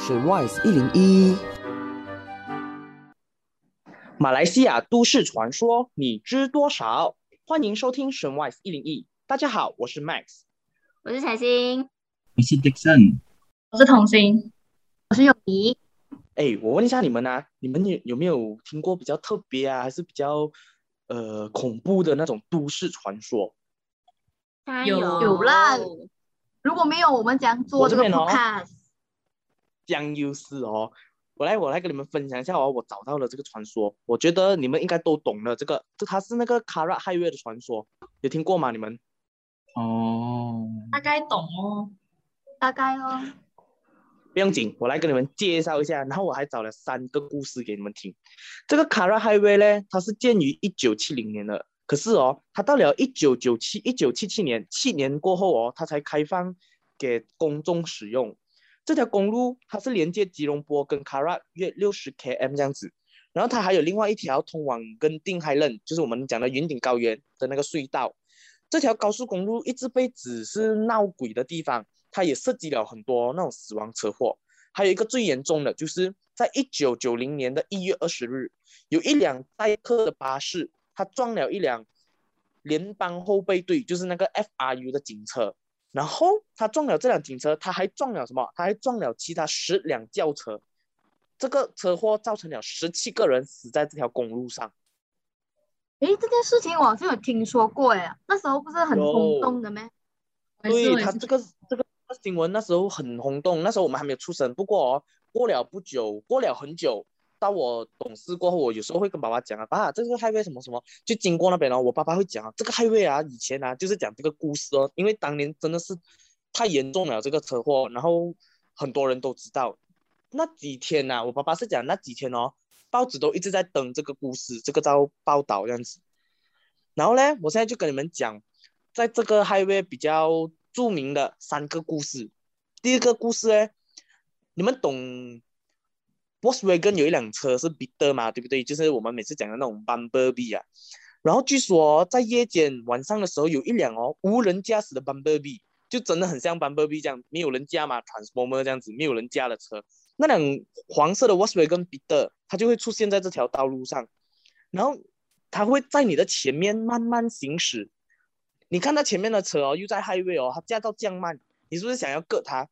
选 WISE 一零一。马来西亚都市传说，你知多少？欢迎收听神 WISE 一零一。大家好，我是 Max，我是彩星，我是 Dixon，我是童心，我是友谊。哎，我问一下你们啊，你们有有没有听过比较特别啊，还是比较呃恐怖的那种都市传说？有有啦。如果没有，我们讲做这个 podcast。将优势哦，我来我来跟你们分享一下哦，我找到了这个传说，我觉得你们应该都懂了。这个，这它是那个卡拉海月的传说，有听过吗？你们？哦，大概懂哦，大概哦。不用紧，我来跟你们介绍一下。然后我还找了三个故事给你们听。这个卡拉海威呢，它是建于一九七零年的，可是哦，它到了一九九七一九七七年，七年过后哦，它才开放给公众使用。这条公路它是连接吉隆坡跟卡拉约六十 km 这样子，然后它还有另外一条通往跟定海楞，就是我们讲的云顶高原的那个隧道。这条高速公路一直被指是闹鬼的地方，它也涉及了很多那种死亡车祸。还有一个最严重的，就是在一九九零年的一月二十日，有一辆载客的巴士，它撞了一辆联邦后备队，就是那个 FRU 的警车。然后他撞了这辆警车，他还撞了什么？他还撞了其他十辆轿车。这个车祸造成了十七个人死在这条公路上。哎，这件事情我好像有听说过，哎，那时候不是很轰动的吗？对他这个这个新闻那时候很轰动，那时候我们还没有出生。不过哦，过了不久，过了很久。到我懂事过后，我有时候会跟爸爸讲啊，爸，这个海月什么什么，就经过那边了。我爸爸会讲啊，这个海月啊，以前啊，就是讲这个故事哦，因为当年真的是太严重了这个车祸，然后很多人都知道。那几天呐，我爸爸是讲那几天哦，报纸都一直在登这个故事，这个遭报道这样子。然后呢，我现在就跟你们讲，在这个海月比较著名的三个故事。第一个故事呢，你们懂？Volkswagen 有一辆车是 Bitter 嘛，对不对？就是我们每次讲的那种 Bumblebee 啊。然后据说在夜间晚上的时候，有一辆哦无人驾驶的 Bumblebee，就真的很像 Bumblebee 这样，没有人驾嘛，Transformer 这样子，没有人驾的车。那辆黄色的 Volkswagen Bitter，它就会出现在这条道路上，然后它会在你的前面慢慢行驶。你看到前面的车哦，又在 Highway 哦，它驾到降慢，你是不是想要割它？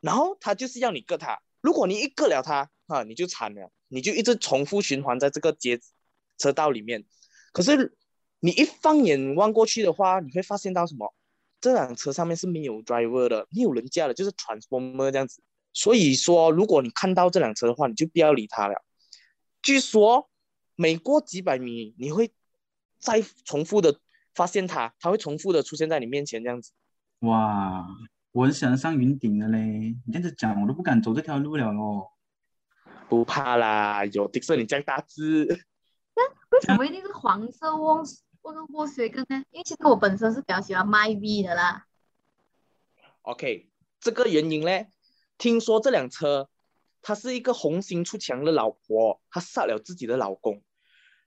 然后它就是要你割它。如果你一割了它，啊，你就惨了，你就一直重复循环在这个街车道里面。可是你一放眼望过去的话，你会发现到什么？这辆车上面是没有 driver 的，没有人驾的，就是 transformer 这样子。所以说，如果你看到这辆车的话，你就不要理它了。据说每过几百米，你会再重复的发现它，它会重复的出现在你面前这样子。哇，我很想上云顶的嘞！你这样子讲，我都不敢走这条路了咯。不怕啦，有迪士尼这样大只。那为什么一定是黄色沃沃个沃水根呢？因为其实我本身是比较喜欢迈 V 的啦。OK，这个原因呢，听说这辆车，她是一个红心出墙的老婆，她杀了自己的老公，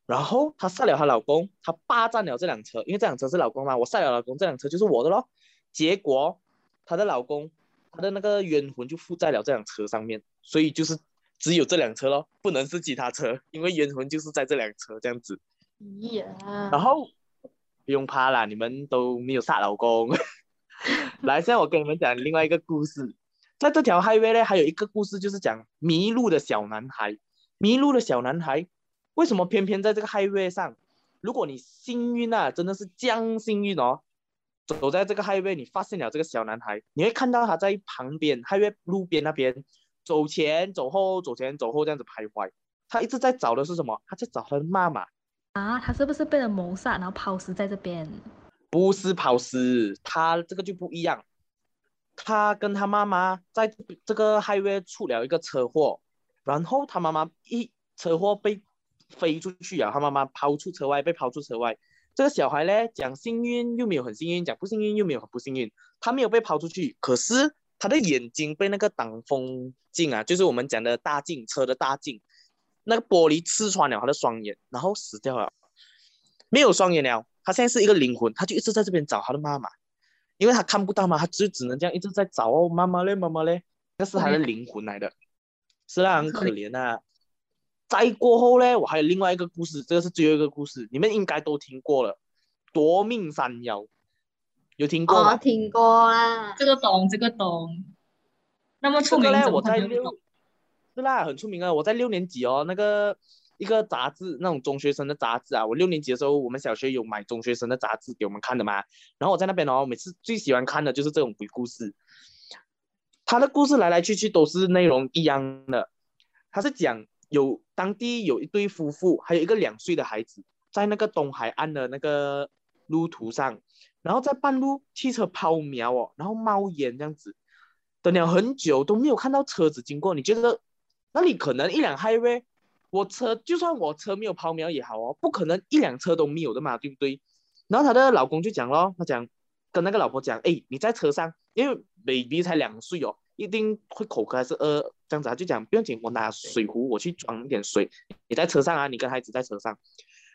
然后她杀了她老公，她霸占了这辆车，因为这辆车是老公嘛，我杀了老公，这辆车就是我的咯。结果她的老公，她的那个冤魂就附在了这辆车上面，所以就是。只有这辆车咯，不能是其他车，因为冤魂就是在这辆车这样子。然后不用怕啦，你们都没有杀老公。来，现在我跟你们讲另外一个故事，在这条 highway 呢，还有一个故事，就是讲迷路的小男孩。迷路的小男孩为什么偏偏在这个 highway 上？如果你幸运啊，真的是将幸运哦，走在这个 highway，你发现了这个小男孩，你会看到他在旁边 highway 路边那边。走前走后，走前走后这样子徘徊，他一直在找的是什么？他在找他的妈妈啊！他是不是被人谋杀，然后抛尸在这边？不是抛尸，他这个就不一样。他跟他妈妈在这个 highway 出了一个车祸，然后他妈妈一车祸被飞出去啊，他妈妈抛出车外，被抛出车外。这个小孩呢，讲幸运又没有很幸运，讲不幸运又没有很不幸运。他没有被抛出去，可是。他的眼睛被那个挡风镜啊，就是我们讲的大镜车的大镜，那个玻璃刺穿了他的双眼，然后死掉了，没有双眼了。他现在是一个灵魂，他就一直在这边找他的妈妈，因为他看不到嘛，他就只能这样一直在找哦，妈妈嘞，妈妈嘞，那是他的灵魂来的。是啦，很可怜啊。再过后呢，我还有另外一个故事，这个是最后一个故事，你们应该都听过了，夺命山妖，有听过吗？哦，听过啦。这个懂，这个懂。那么出名，这个呢，我在六是啦，很出名啊。我在六年级哦，那个一个杂志，那种中学生的杂志啊。我六年级的时候，我们小学有买中学生的杂志给我们看的嘛。然后我在那边哦，每次最喜欢看的就是这种鬼故事。他的故事来来去去都是内容一样的，他是讲有当地有一对夫妇，还有一个两岁的孩子，在那个东海岸的那个路途上，然后在半路汽车抛锚哦，然后冒烟这样子，等了很久都没有看到车子经过。你觉得那里可能一辆 highway，我车就算我车没有抛锚也好哦，不可能一辆车都没有的嘛，对不对？然后她的老公就讲咯，他讲跟那个老婆讲，哎，你在车上，因为 baby 才两岁哦，一定会口渴还是饿这样子啊，就讲不用紧，我拿水壶我去装一点水，你在车上啊，你跟孩子在车上。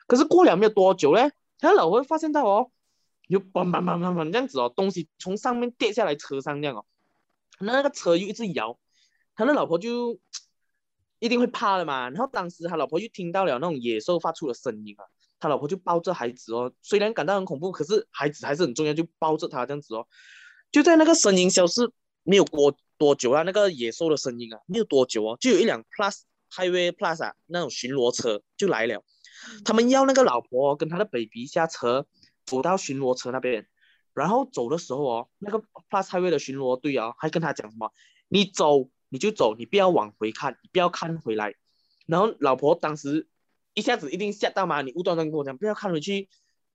可是过了没有多久嘞，他老婆发现到哦，有砰砰砰砰砰这样子哦，东西从上面跌下来车上这样哦，那那个车又一直摇，他的老婆就 一定会怕了嘛。然后当时他老婆就听到了那种野兽发出的声音啊，他老婆就抱着孩子哦，虽然感到很恐怖，可是孩子还是很重要，就抱着他这样子哦。就在那个声音消失没有过多久啊，那个野兽的声音啊，没有多久哦，就有一辆 Plus Highway Plus 啊那种巡逻车就来了。他们要那个老婆跟他的 baby 下车，走到巡逻车那边，然后走的时候哦，那个 Plus Highway 的巡逻队啊，还跟他讲什么？你走你就走，你不要往回看，你不要看回来。然后老婆当时一下子一定吓到嘛，你无端端跟我讲不要看回去，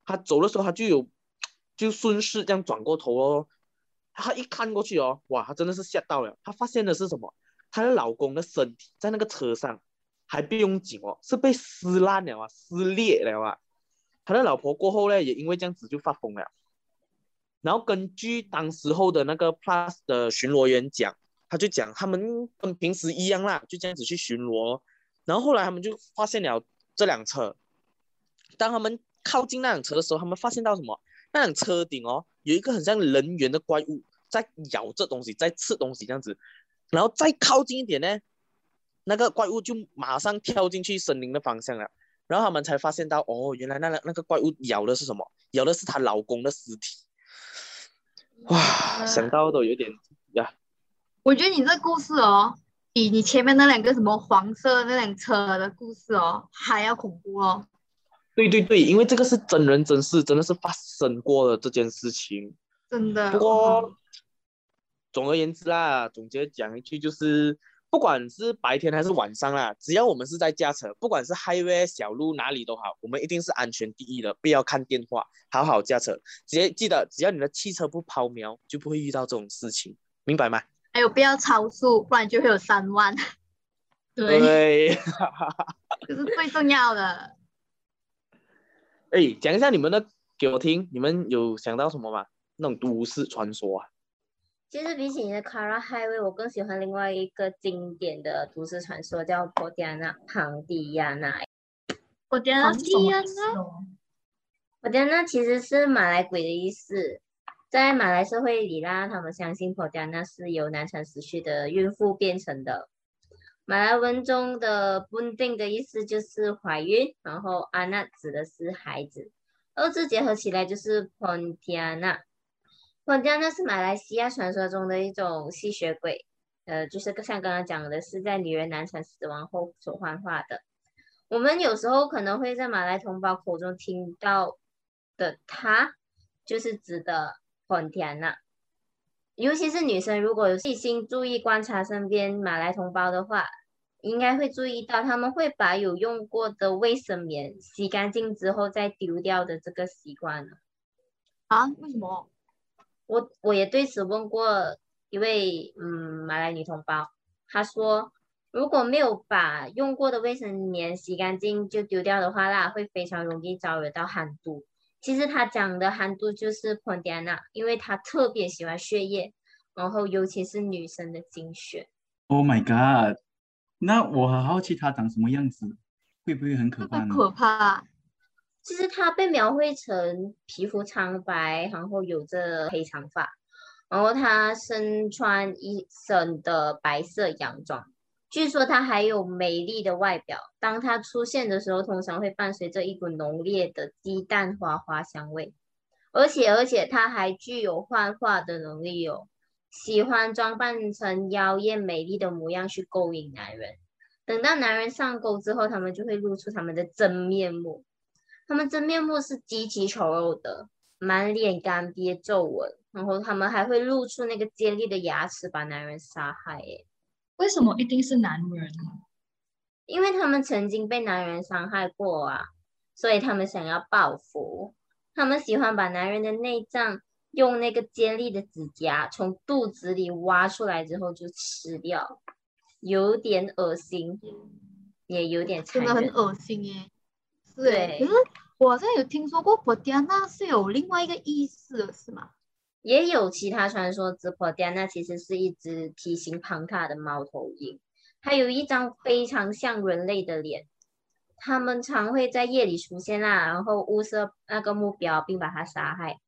他走的时候他就有就顺势这样转过头哦，他一看过去哦，哇，他真的是吓到了，他发现的是什么？她的老公的身体在那个车上。还不用紧哦，是被撕烂了啊，撕裂了啊。他的老婆过后呢，也因为这样子就发疯了。然后根据当时候的那个 Plus 的巡逻员讲，他就讲他们跟平时一样啦，就这样子去巡逻。然后后来他们就发现了这辆车。当他们靠近那辆车的时候，他们发现到什么？那辆车顶哦，有一个很像人猿的怪物在咬这东西，在吃东西这样子。然后再靠近一点呢，那个怪物就马上跳进去森林的方向了，然后他们才发现到，哦，原来那个那个怪物咬的是什么？咬的是她老公的尸体。哇，想到都有点呀。我觉得你这故事哦，比你前面那两个什么黄色那辆车的故事哦还要恐怖哦。对对对，因为这个是真人真事，真的是发生过的这件事情。真的。不过，总而言之啦，总结讲一句就是。不管是白天还是晚上啦，只要我们是在驾车，不管是 highway 小路哪里都好，我们一定是安全第一的，不要看电话，好好驾车。直接记得，只要你的汽车不抛锚，就不会遇到这种事情，明白吗？还有不要超速，不然就会有三万。对，对，这是最重要的。哎，讲一下你们的给我听，你们有想到什么吗？那种都市传说啊？其实比起你的 Kara Highway，我更喜欢另外一个经典的都市传说，叫波迪亚纳庞蒂亚纳。波迪亚纳，波迪亚纳其实是马来鬼的意思。在马来社会里啦，他们相信 p o d i a n a 是由难产死去的孕妇变成的。马来文中的 “bunding” 的意思就是怀孕，然后阿纳指的是孩子，二字结合起来就是 Pontiana。本家呢是马来西亚传说中的一种吸血鬼，呃，就是像刚刚讲的，是在女人难产死亡后所幻化的。我们有时候可能会在马来同胞口中听到的他，就是指的本田呐。尤其是女生，如果有细心注意观察身边马来同胞的话，应该会注意到他们会把有用过的卫生棉洗干净之后再丢掉的这个习惯啊？为什么？我我也对此问过一位嗯马来女同胞，她说如果没有把用过的卫生棉洗干净就丢掉的话那，会非常容易招惹到寒毒。其实她讲的寒毒就是 p o n d i a n a 因为她特别喜欢血液，然后尤其是女生的精血。Oh my god！那我很好奇她长什么样子，会不会很可怕呢？可怕。其实她被描绘成皮肤苍白，然后有着黑长发，然后她身穿一身的白色洋装，据说他还有美丽的外表，当他出现的时候，通常会伴随着一股浓烈的鸡蛋花花香味，而且而且他还具有幻化的能力哦，喜欢装扮成妖艳美丽的模样去勾引男人。等到男人上钩之后，他们就会露出他们的真面目。他们真面目是极其丑陋的，满脸干瘪皱纹，然后他们还会露出那个尖利的牙齿，把男人杀害。哎，为什么一定是男人呢？因为他们曾经被男人伤害过啊，所以他们想要报复。他们喜欢把男人的内脏用那个尖利的指甲从肚子里挖出来之后就吃掉。有点恶心，也有点真的很恶心耶。是对可是我好像有听说过婆迪亚娜是有另外一个意思，是吗？也有其他传说，指婆迪亚娜其实是一只体型庞大的猫头鹰，它有一张非常像人类的脸。它们常会在夜里出现啦，然后物色那个目标，并把它杀害。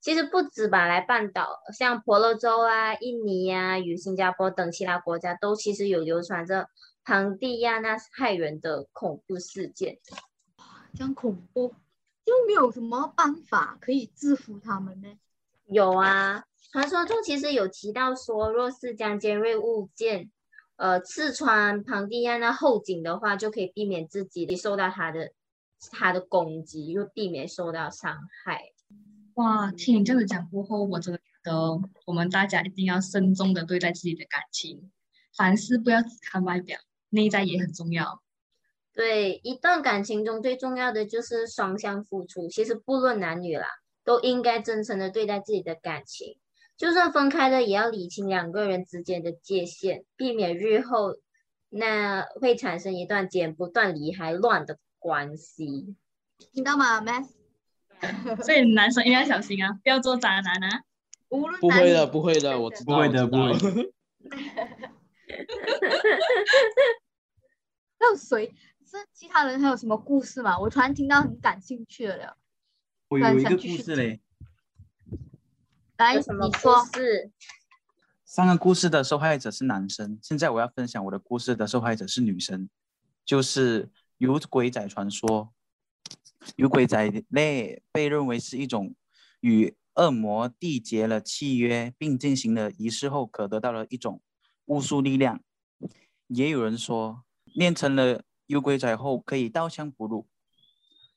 其实不止马来半岛，像婆罗洲啊、印尼呀、与新加坡等其他国家，都其实有流传着庞蒂亚那害人的恐怖事件。这样恐怖，就没有什么办法可以制服他们呢？有啊，传说中其实有提到说，若是将尖锐物件，呃，刺穿庞蒂亚那后颈的话，就可以避免自己受到他的他的攻击，又避免受到伤害。哇，听你这样子讲过后，我真的觉得我们大家一定要慎重的对待自己的感情，凡事不要只看外表，内在也很重要。对，一段感情中最重要的就是双向付出。其实不论男女啦，都应该真诚的对待自己的感情。就算分开了，也要理清两个人之间的界限，避免日后那会产生一段剪不断理还乱的关系。听到吗，Max？所以男生一定要小心啊，不要做渣男啊。无论不会的，不会的，我知道，不会的不会还有谁？是其他人还有什么故事吗？我突然听到很感兴趣的了。我有一个故事嘞。来，有什么故你说。事？上个故事的受害者是男生，现在我要分享我的故事的受害者是女生，就是有鬼仔传说。有鬼仔类被认为是一种与恶魔缔结了契约并进行了仪式后可得到的一种巫术力量。也有人说，练成了幽鬼仔后可以刀枪不入。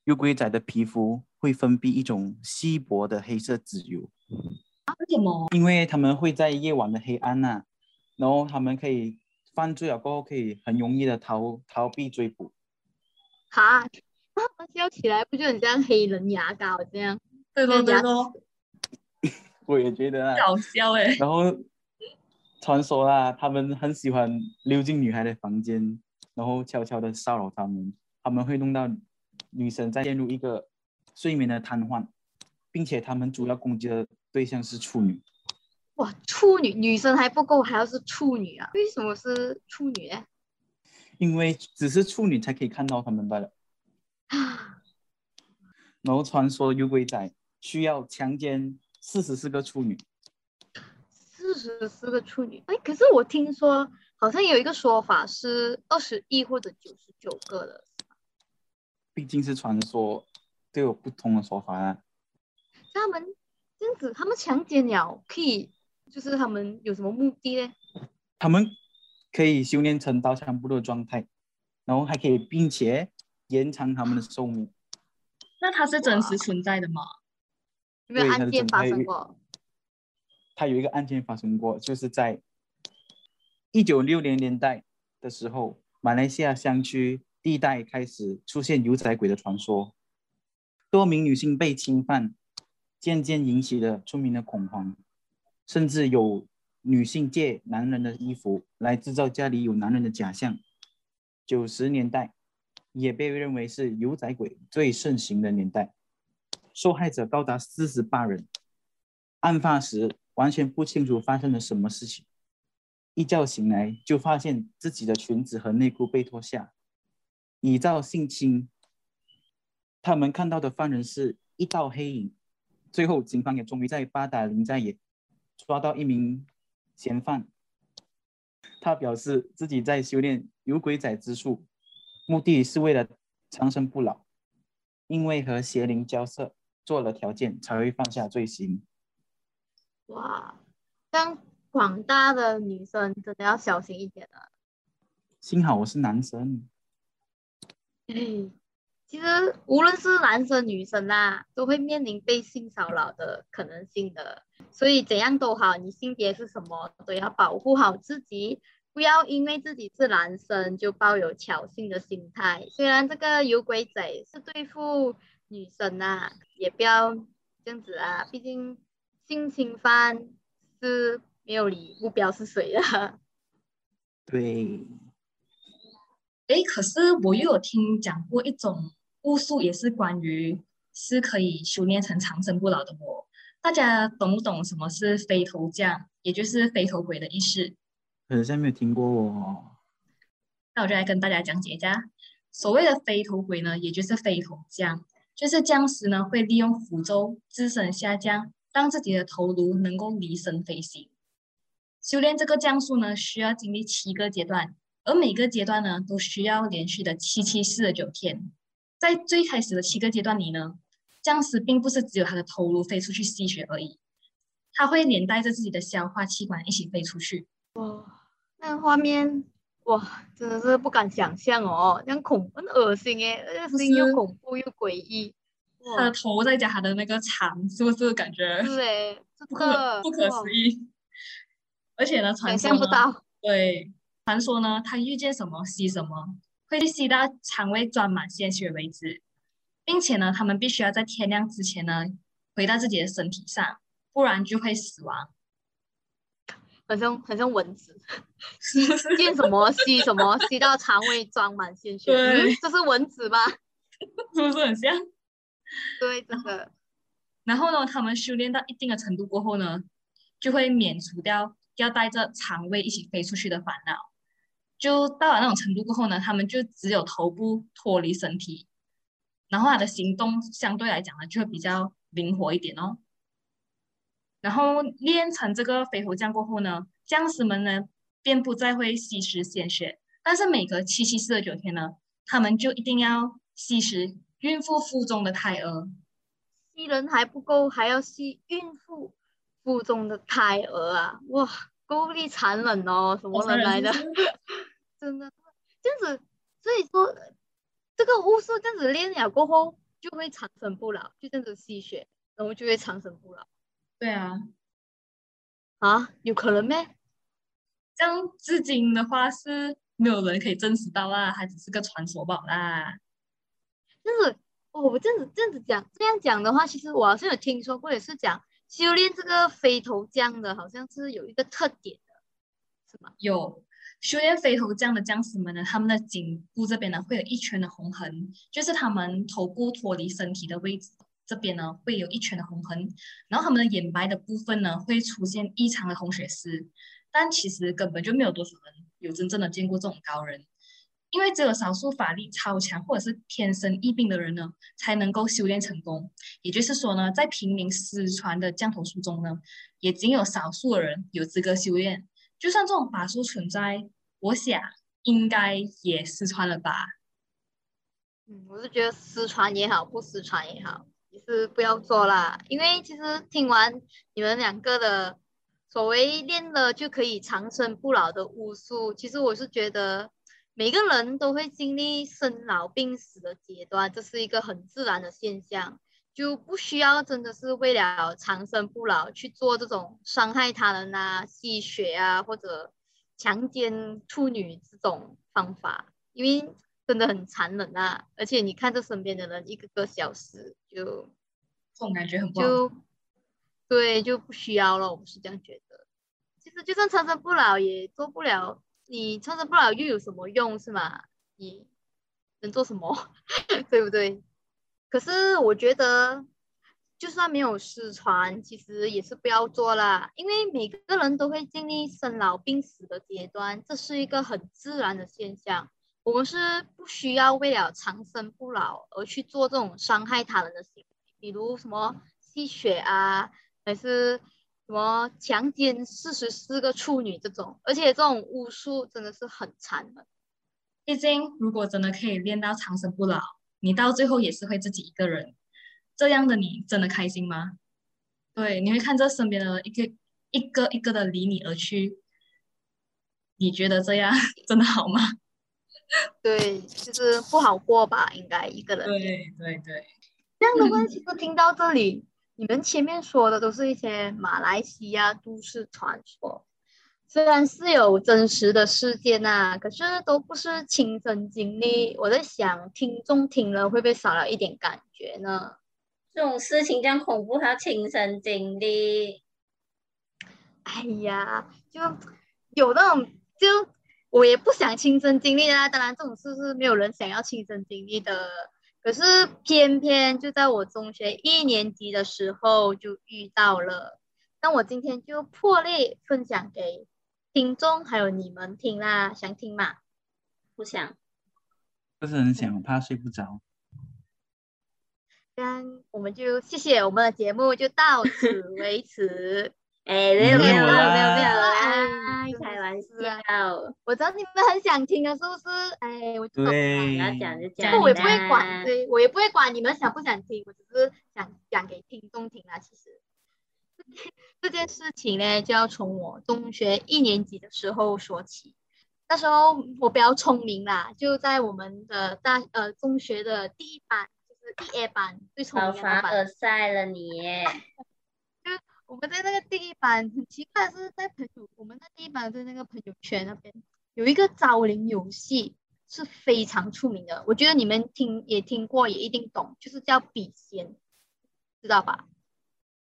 幽鬼仔的皮肤会分泌一种稀薄的黑色脂油，为什么？因为他们会在夜晚的黑暗呐、然后他们可以犯罪了过后可以很容易的逃逃避追捕。哈，那他们笑起来不就很像黑人牙膏这样？对咯对咯，我也觉得啊，搞笑哎。然后传说啦，他们很喜欢溜进女孩的房间，然后悄悄的骚扰他们，他们会弄到女生在陷入一个睡眠的瘫痪，并且他们主要攻击的对象是处女。哇，处女女生还不够，还要是处女啊？为什么是处女呢？因为只是处女才可以看到他们罢了。啊，然后传说幽鬼仔需要强奸四十四个处女，四十四个处女。哎，可是我听说好像有一个说法是二十亿或者九十九个的。毕竟是传说，都有不同的说法啊。他们这样子，他们强奸了可以，就是他们有什么目的呢？他们可以修炼成刀枪不入的状态，然后还可以，并且延长他们的寿命。那它是真实存在的吗？有没有案件发生过？它有一个案件发生过，就是在一九六零年代的时候，马来西亚乡区地带开始出现牛仔鬼的传说，多名女性被侵犯，渐渐引起了村民的恐慌，甚至有女性借男人的衣服来制造家里有男人的假象。九十年代也被认为是牛仔鬼最盛行的年代，受害者高达四十八人。案发时完全不清楚发生了什么事情，一觉醒来就发现自己的裙子和内裤被脱下，以造性侵。他们看到的犯人是一道黑影。最后，警方也终于在八达岭寨也抓到一名嫌犯。他表示自己在修炼有鬼仔之术，目的是为了长生不老，因为和邪灵交涉做了条件，才会放下罪行。哇，当广大的女生真的要小心一点了。幸好我是男生，哎，其实无论是男生女生啦，都会面临被性骚扰的可能性的。所以怎样都好，你性别是什么都要保护好自己，不要因为自己是男生就抱有侥幸的心态。虽然这个有鬼仔是对付女生啊、也不要这样子啊，毕竟性侵犯是没有理目标是谁啊。对，诶，可是我又有听讲过一种巫术，也是关于是可以修炼成长生不老的魔。大家懂不懂什么是飞头降，也就是飞头鬼的意思？好像没有听过哦。那我就来跟大家讲解一下，所谓的飞头鬼呢，也就是飞头降，就是僵尸呢会利用符咒自身下降，让自己的头颅能够离身飞行。修炼这个降术呢，需要经历七个阶段，而每个阶段呢，都需要连续的七七四十九天。在最开始的七个阶段里呢，僵尸并不是只有他的头颅飞出去吸血而已，它会连带着自己的消化器官一起飞出去。哇，那画面哇，真的是不敢想象哦，这样恐很恶心诶，那个就声音又恐怖又诡异。他的头再加他的那个肠，是不是感觉是诶，这不可不可思议？而且呢，传想说不到。对，传说呢，他遇见什么吸什么，会吸到肠胃装满鲜血为止，并且呢，他们必须要在天亮之前呢，回到自己的身体上，不然就会死亡。很像很像蚊子，见什么吸什么，吸到肠胃装满鲜血。这是蚊子吧？是不是很像？对，真的。然后呢，他们修炼到一定的程度过后呢，就会免除掉要带着肠胃一起飞出去的烦恼。就到了那种程度过后呢，他们就只有头部脱离身体，然后他的行动相对来讲呢，就会比较灵活一点哦。然后练成这个飞头将过后呢，将士们呢便不再会吸食鲜血，但是每隔七七四十九天呢，他们就一定要吸食孕妇腹中的胎儿。吸人还不够，还要吸孕妇腹中的胎儿啊！哇，够力残忍哦，什么人来的？真的这样子，所以说这个巫术这样子练了过后，就会长生不老，就这样子吸血，然后就会长生不老对啊，啊？有可能咩？这样至今的话是没有人可以证实到啦，还只是个传说罢了啦。但是哦，我这样子这样子讲，这样讲的话，其实我好像有听说过，也是讲修炼这个飞头降的，好像是有一个特点的，是吗？有修炼飞头降的将士们呢，他们的颈部这边呢会有一圈的红痕，就是他们头部脱离身体的位置这边呢会有一圈的红痕，然后他们的眼白的部分呢会出现异常的红血丝，但其实根本就没有多少人有真正的见过这种高人。因为只有少数法力超强或者是天生异病的人呢，才能够修炼成功。也就是说呢，在平民失传的降头术中呢，也仅有少数人有资格修炼。就算这种法术存在，我想应该也失传了吧。嗯，我是觉得失传也好，不失传也好，也是不要做啦。因为其实听完你们两个的所谓练了就可以长生不老的巫术，其实我是觉得每个人都会经历生老病死的阶段，这是一个很自然的现象，就不需要真的是为了长生不老去做这种伤害他人啊、吸血啊或者强奸处女这种方法，因为真的很残忍啊！而且你看这身边的人一个个消失，就这种感觉很不好。就对就不需要了，我是这样觉得。其实就算长生不老也做不了，你长生不老又有什么用是吗？你能做什么？对不对？可是我觉得，就算没有失传，其实也是不要做啦，因为每个人都会经历生老病死的阶段，这是一个很自然的现象。我们是不需要为了长生不老而去做这种伤害他人的行为，比如什么吸血啊，还是什么强奸四十四个处女这种，而且这种巫术真的是很残忍。毕竟，如果真的可以练到长生不老，你到最后也是会自己一个人。这样的你真的开心吗？对，你会看着身边的一个一个一个的离你而去，你觉得这样 真的好吗？对，就是不好过吧，应该一个人。对对对。这样的话，其实听到这里，你们前面说的都是一些马来西亚都市传说。虽然是有真实的事件呐，可是都不是亲身经历。我在想，听众听了会不会少了一点感觉呢？这种事情这样恐怖，还要亲身经历？哎呀，就有那种，就我也不想亲身经历啊。当然，这种事是没有人想要亲身经历的。可是偏偏就在我中学一年级的时候就遇到了。那我今天就破例分享给。听众还有你们听啦，想听吗？不想，不是很想，怕睡不着。那我们就谢谢我们的节目，就到此为止。哎，没有没有没有没有啦，开玩笑。我知道你们很想听啊，是不是？哎，我对，要讲就讲。不过我也不会管，对我也不会管你们想不想听，我只是想讲给听众听啦。其实。这件事情呢，就要从我中学一年级的时候说起。那时候我比较聪明啦，就在我们的大呃中学的第一班，就是第一班最聪明的班。凡尔赛了你！就我们在那个第一班，很奇怪是在朋友，我们在第一班在那个朋友圈那边有一个招灵游戏是非常出名的，我觉得你们听也听过，也一定懂，就是叫笔仙，知道吧？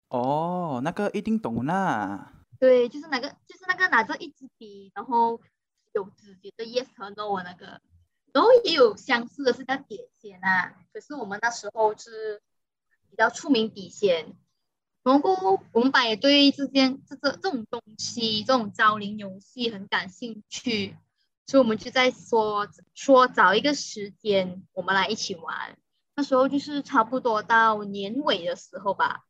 哦，那个一定懂啦。对，就是那个，就是那个拿着一支笔，然后有直接的 yes 和 no 那个，然后也有相似的是叫点仙啊。可是我们那时候是比较出名笔仙，然后我们班也对这件这这这种东西，这种招灵游戏很感兴趣，所以我们就在说说找一个时间，我们来一起玩。那时候就是差不多到年尾的时候吧。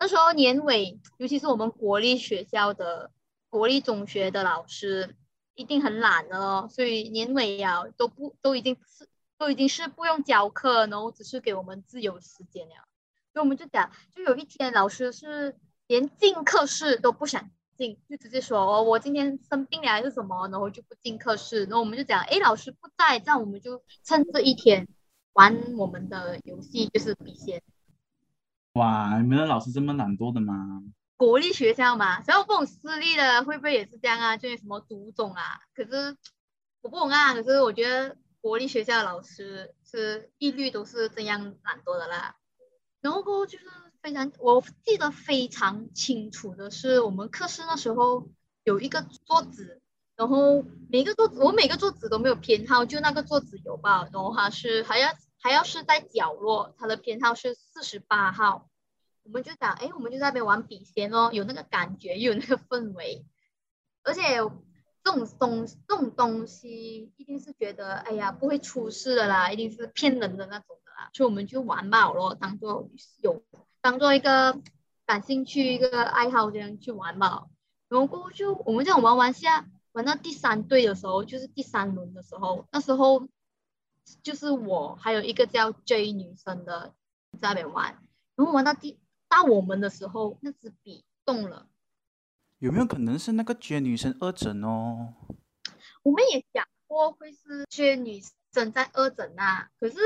那时候年尾，尤其是我们国立学校的国立中学的老师，一定很懒哦，所以年尾呀都不都已经是都已经是不用教课，然后只是给我们自由时间了。所以我们就讲，就有一天老师是连进课室都不想进，就直接说哦，我今天生病了还是什么，然后就不进课室。然后我们就讲，哎，老师不在，这样我们就趁这一天玩我们的游戏，就是笔仙。哇，你们的老师这么懒惰的吗？国立学校嘛，然后这种私立的会不会也是这样啊？就是什么独种啊？可是我不懂啊。可是我觉得国立学校的老师是一律都是这样懒惰的啦。然后就是非常，我记得非常清楚的是，我们课室那时候有一个桌子，然后每个桌子我每个桌子都没有偏好，就那个桌子有吧。然后它是还要。还要是在角落，它的编号是四十八号，我们就讲，哎，我们就在那边玩笔仙哦，有那个感觉，又有那个氛围，而且这种东这种东西一定是觉得，哎呀，不会出事的啦，一定是骗人的那种所以我们就玩吧咯，当做有当做一个感兴趣一个爱好这样去玩吧，然后过后就我们这样玩玩下，玩到第三队的时候，就是第三轮的时候，那时候。就是我还有一个叫 J 女生的在那边玩，然后玩到第到我们的时候，那支笔动了。有没有可能是那个 J 女生二诊哦？我们也想过会是 J 女生在二诊啊，可是，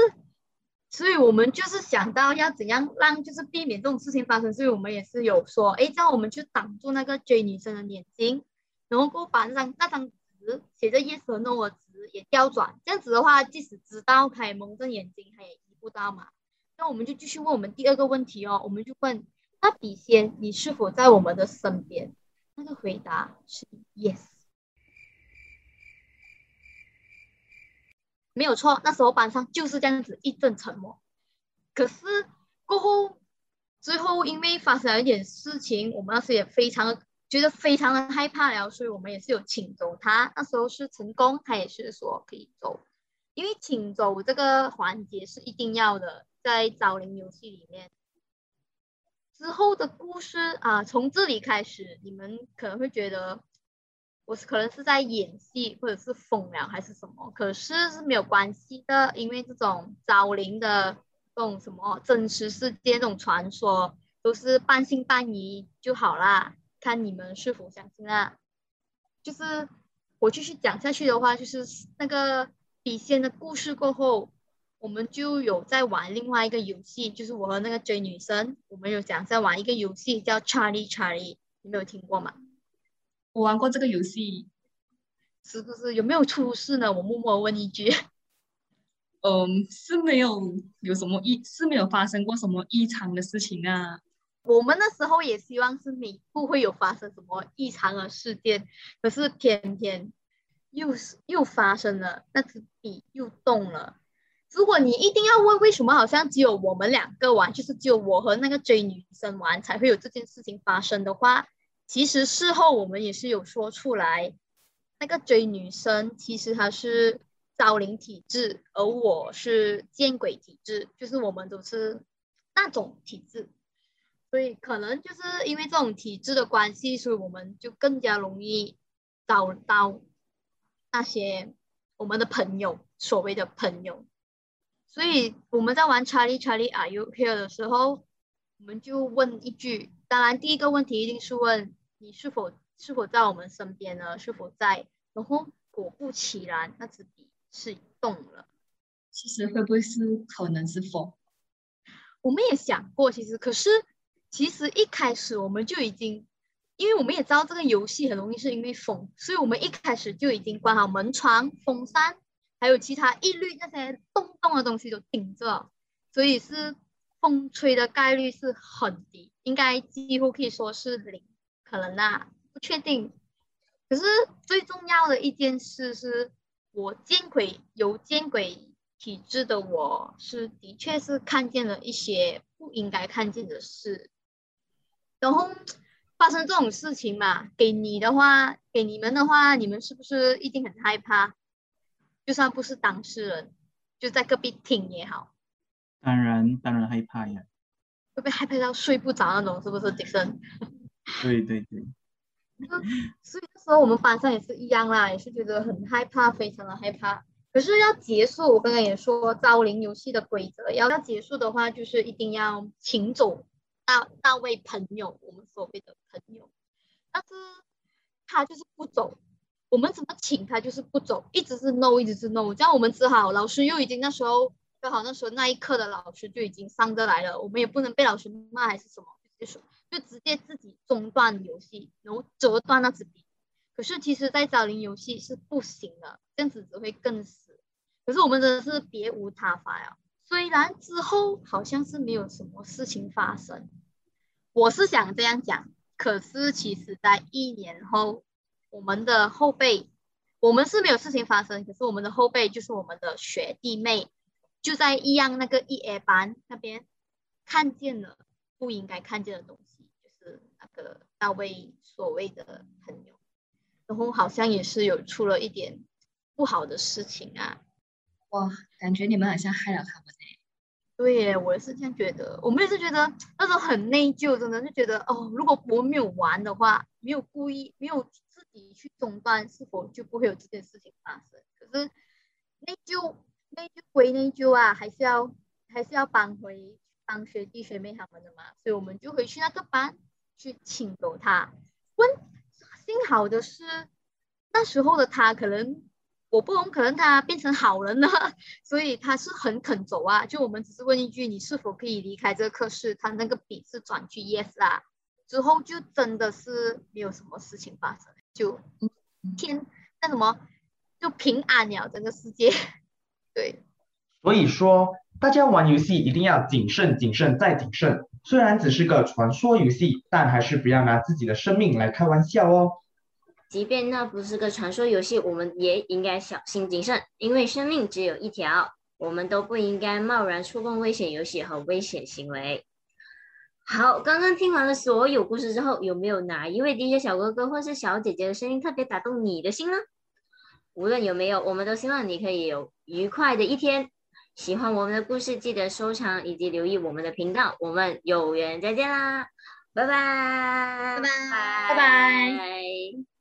所以我们就是想到要怎样让就是避免这种事情发生，所以我们也是有说，哎，这样我们就挡住那个 J 女生的眼睛，然后过把那张那张纸写着 Yes 和 No 的纸。也调转，这样子的话，即使知道他也蒙着眼睛，他也移不到嘛。那我们就继续问我们第二个问题哦，我们就问那笔仙，你是否在我们的身边？那个回答是 yes，没有错。那时候班上就是这样子一阵沉默。可是过后，最后因为发生了一点事情，我们那时也非常。觉得非常的害怕了，所以我们也是有请走他。那时候是成功，他也是说可以走，因为请走这个环节是一定要的，在招灵游戏里面。之后的故事啊，从这里开始，你们可能会觉得我是可能是在演戏，或者是疯了还是什么，可是是没有关系的，因为这种昭灵的这种什么真实世界这种传说，都是半信半疑就好啦，看你们是否相信啦。就是我继续讲下去的话，就是那个笔仙的故事过后。我们就有在玩另外一个游戏，就是我和那个追女生，我们有讲在玩一个游戏叫 Charlie Charlie，你没有听过吗？我玩过这个游戏，是不是有没有出事呢？我默默问一句。嗯，是没有有什么异，是没有发生过什么异常的事情啊。我们那时候也希望是你不会有发生什么异常的事件，可是偏偏又是又发生了，那支笔又动了。如果你一定要问为什么好像只有我们两个玩，就是只有我和那个追女生玩才会有这件事情发生的话，其实事后我们也是有说出来，那个追女生其实她是招灵体质，而我是见鬼体质，就是我们都是那种体质，所以可能就是因为这种体质的关系，所以我们就更加容易找到那些我们的朋友，所谓的朋友。所以我们在玩 Charlie Charlie Are You Here 的时候，我们就问一句，当然第一个问题一定是问你是否是否在我们身边呢？是否在？然后果不其然，那支笔是动了。其实会不会是可能是风？我们也想过，其实可是其实一开始我们就已经，因为我们也知道这个游戏很容易是因为风，所以我们一开始就已经关好门窗、风扇。还有其他一律那些动动的东西都顶着，所以是风吹的概率是很低，应该几乎可以说是零，可能啊，不确定。可是最重要的一件事是，我见鬼有见鬼体质的我是的确是看见了一些不应该看见的事，然后发生这种事情嘛，给你的话，给你们的话，你们是不是一定很害怕？就算不是当事人，就在隔壁听也好。当然，当然害怕呀。会被害怕到睡不着那种？是不是，迪森？对对对。所以那时候我们班上也是一样啦，也是觉得很害怕，非常的害怕。可是要结束，我刚刚也说招灵游戏的规则，要要结束的话，就是一定要请走那那位朋友，我们所谓的朋友。但是他就是不走。我们怎么请他就是不走，一直是 no，一直是 no，这样我们只好老师又已经那时候刚好那时候那一刻的老师就已经上得来了，我们也不能被老师骂还是什么，就说就直接自己中断游戏，然后折断那支笔。可是其实，在找零游戏是不行的，这样子只会更死。可是我们真的是别无他法呀。虽然之后好像是没有什么事情发生，我是想这样讲，可是其实在一年后。我们的后辈，我们是没有事情发生，可是我们的后辈就是我们的学弟妹，就在一样那个 E A 班那边看见了不应该看见的东西，就是那个那位所谓的朋友，然后好像也是有出了一点不好的事情啊。哇，感觉你们好像害了他们哎。对，我也是这样觉得，我们也是觉得那时候很内疚，真的就觉得哦，如果我没有玩的话，没有故意，没有。自己去中断，是否就不会有这件事情发生？可是内疚，内疚归内疚啊，还是要还是要帮回帮学弟学妹他们的嘛。所以我们就回去那个班去请走他。问，幸好的是那时候的他可能我不懂，可能他变成好人了，所以他是很肯走啊。就我们只是问一句，你是否可以离开这个课室？他那个笔是转去 yes 啦，之后就真的是没有什么事情发生。就天那什么，就平安了整个世界。对，所以说大家玩游戏一定要谨慎、谨慎再谨慎。虽然只是个传说游戏，但还是不要拿自己的生命来开玩笑哦。即便那不是个传说游戏，我们也应该小心谨慎，因为生命只有一条，我们都不应该贸然触碰危险游戏和危险行为。好，刚刚听完了所有故事之后，有没有哪一位 DJ 小哥哥或是小姐姐的声音特别打动你的心呢？无论有没有，我们都希望你可以有愉快的一天，喜欢我们的故事，记得收藏以及留意我们的频道。我们有缘再见啦，拜拜，拜拜拜拜拜。